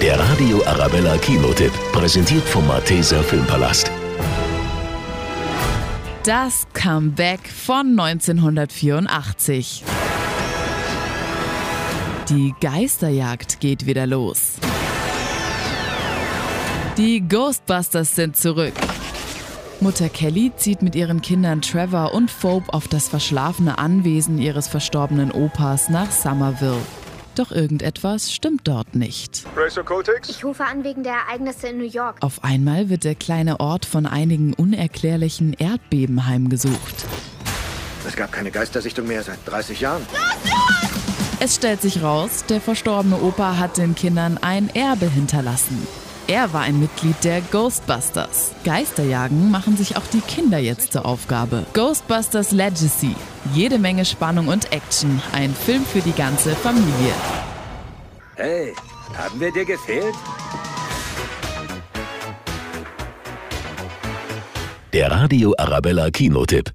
Der Radio Arabella Kinotipp, präsentiert vom Malteser Filmpalast. Das Comeback von 1984. Die Geisterjagd geht wieder los. Die Ghostbusters sind zurück. Mutter Kelly zieht mit ihren Kindern Trevor und Phoebe auf das verschlafene Anwesen ihres verstorbenen Opas nach Somerville. Doch irgendetwas stimmt dort nicht. Ich rufe an wegen der Ereignisse in New York. Auf einmal wird der kleine Ort von einigen unerklärlichen Erdbeben heimgesucht. Es gab keine Geistersichtung mehr seit 30 Jahren. Es stellt sich raus, der verstorbene Opa hat den Kindern ein Erbe hinterlassen. Er war ein Mitglied der Ghostbusters. Geisterjagen machen sich auch die Kinder jetzt zur Aufgabe. Ghostbusters Legacy. Jede Menge Spannung und Action. Ein Film für die ganze Familie. Hey, haben wir dir gefehlt? Der Radio Arabella Kinotipp.